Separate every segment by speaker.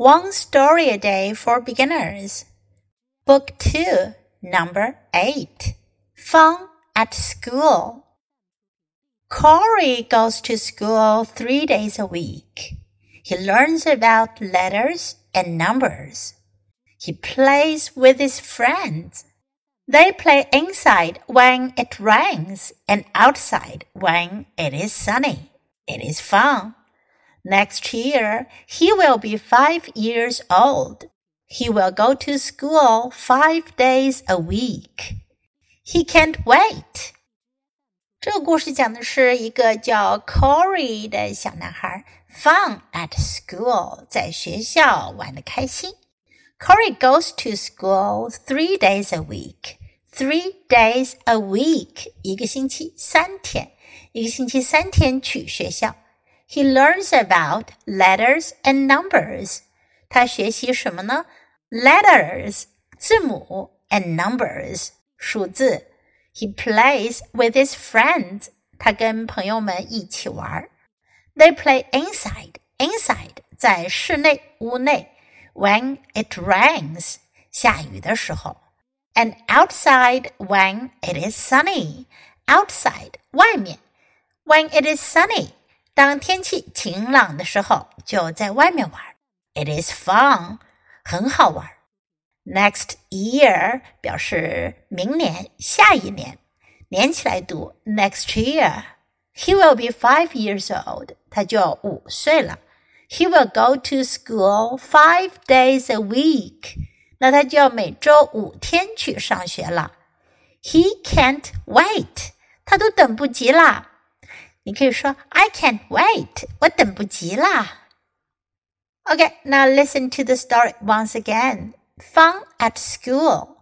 Speaker 1: One Story a Day for Beginners. Book 2, Number 8. Fun at School. Corey goes to school three days a week. He learns about letters and numbers. He plays with his friends. They play inside when it rains and outside when it is sunny. It is fun. Next year, he will be five years old. He will go to school five days a week. He can't wait. 这个故事讲的是一个叫 Corey 的小男孩，fun at school，在学校玩的开心。Corey goes to school three days a week. Three days a week，一个星期三天，一个星期三天去学校。 he learns about letters and numbers. 他学习什么呢？Letters 字母 and numbers 数字。He plays with his friends. 他跟朋友们一起玩。They play inside. Inside 在室内屋内。When it rains 下雨的时候。And outside when it is sunny. Outside 外面。When it is sunny 当天气晴朗的时候，就在外面玩。It is fun，很好玩。Next year 表示明年、下一年，连起来读 next year。He will be five years old，他就五岁了。He will go to school five days a week，那他就要每周五天去上学了。He can't wait，他都等不及啦。你可以说 I can't wait，我等不及啦。Okay, now listen to the story once again. Fun at school.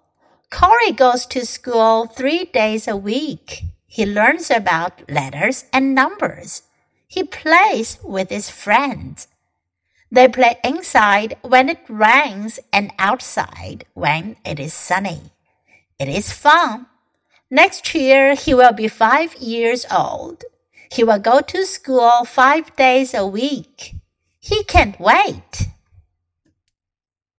Speaker 1: Corey goes to school three days a week. He learns about letters and numbers. He plays with his friends. They play inside when it rains and outside when it is sunny. It is fun. Next year he will be five years old. He will go to school five days a week. He can't wait.